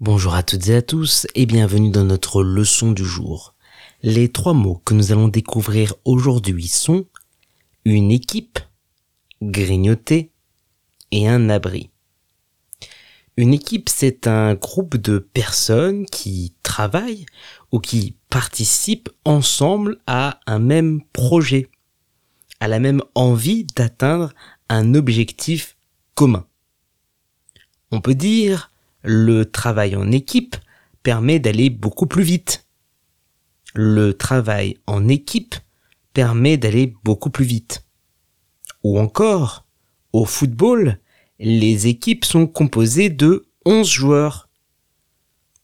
Bonjour à toutes et à tous et bienvenue dans notre leçon du jour. Les trois mots que nous allons découvrir aujourd'hui sont une équipe, grignoter et un abri. Une équipe, c'est un groupe de personnes qui travaillent ou qui participent ensemble à un même projet, à la même envie d'atteindre un objectif commun. On peut dire le travail en équipe permet d'aller beaucoup plus vite. Le travail en équipe permet d'aller beaucoup plus vite. Ou encore, au football, les équipes sont composées de 11 joueurs.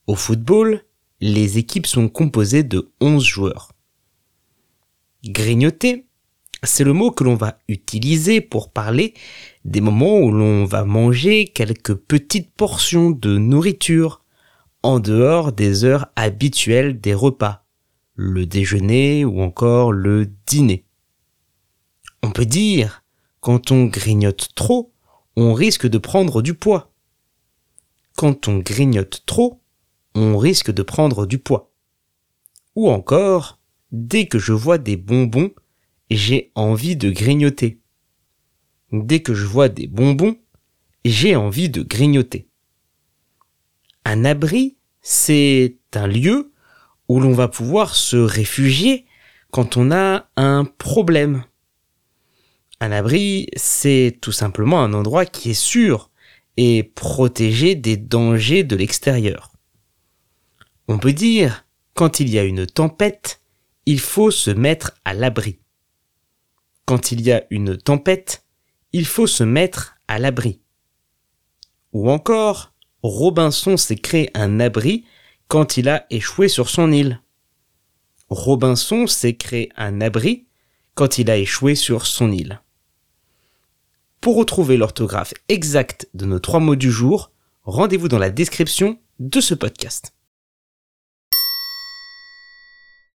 Au football, les équipes sont composées de 11 joueurs. Grignoter, c'est le mot que l'on va utiliser pour parler des moments où l'on va manger quelques petites portions de nourriture en dehors des heures habituelles des repas, le déjeuner ou encore le dîner. On peut dire, quand on grignote trop, on risque de prendre du poids. Quand on grignote trop, on risque de prendre du poids. Ou encore, dès que je vois des bonbons, j'ai envie de grignoter. Dès que je vois des bonbons, j'ai envie de grignoter. Un abri, c'est un lieu où l'on va pouvoir se réfugier quand on a un problème. Un abri, c'est tout simplement un endroit qui est sûr et protégé des dangers de l'extérieur. On peut dire, quand il y a une tempête, il faut se mettre à l'abri. Quand il y a une tempête, il faut se mettre à l'abri. Ou encore, Robinson s'est créé un abri quand il a échoué sur son île. Robinson s'est créé un abri quand il a échoué sur son île. Pour retrouver l'orthographe exacte de nos trois mots du jour, rendez-vous dans la description de ce podcast.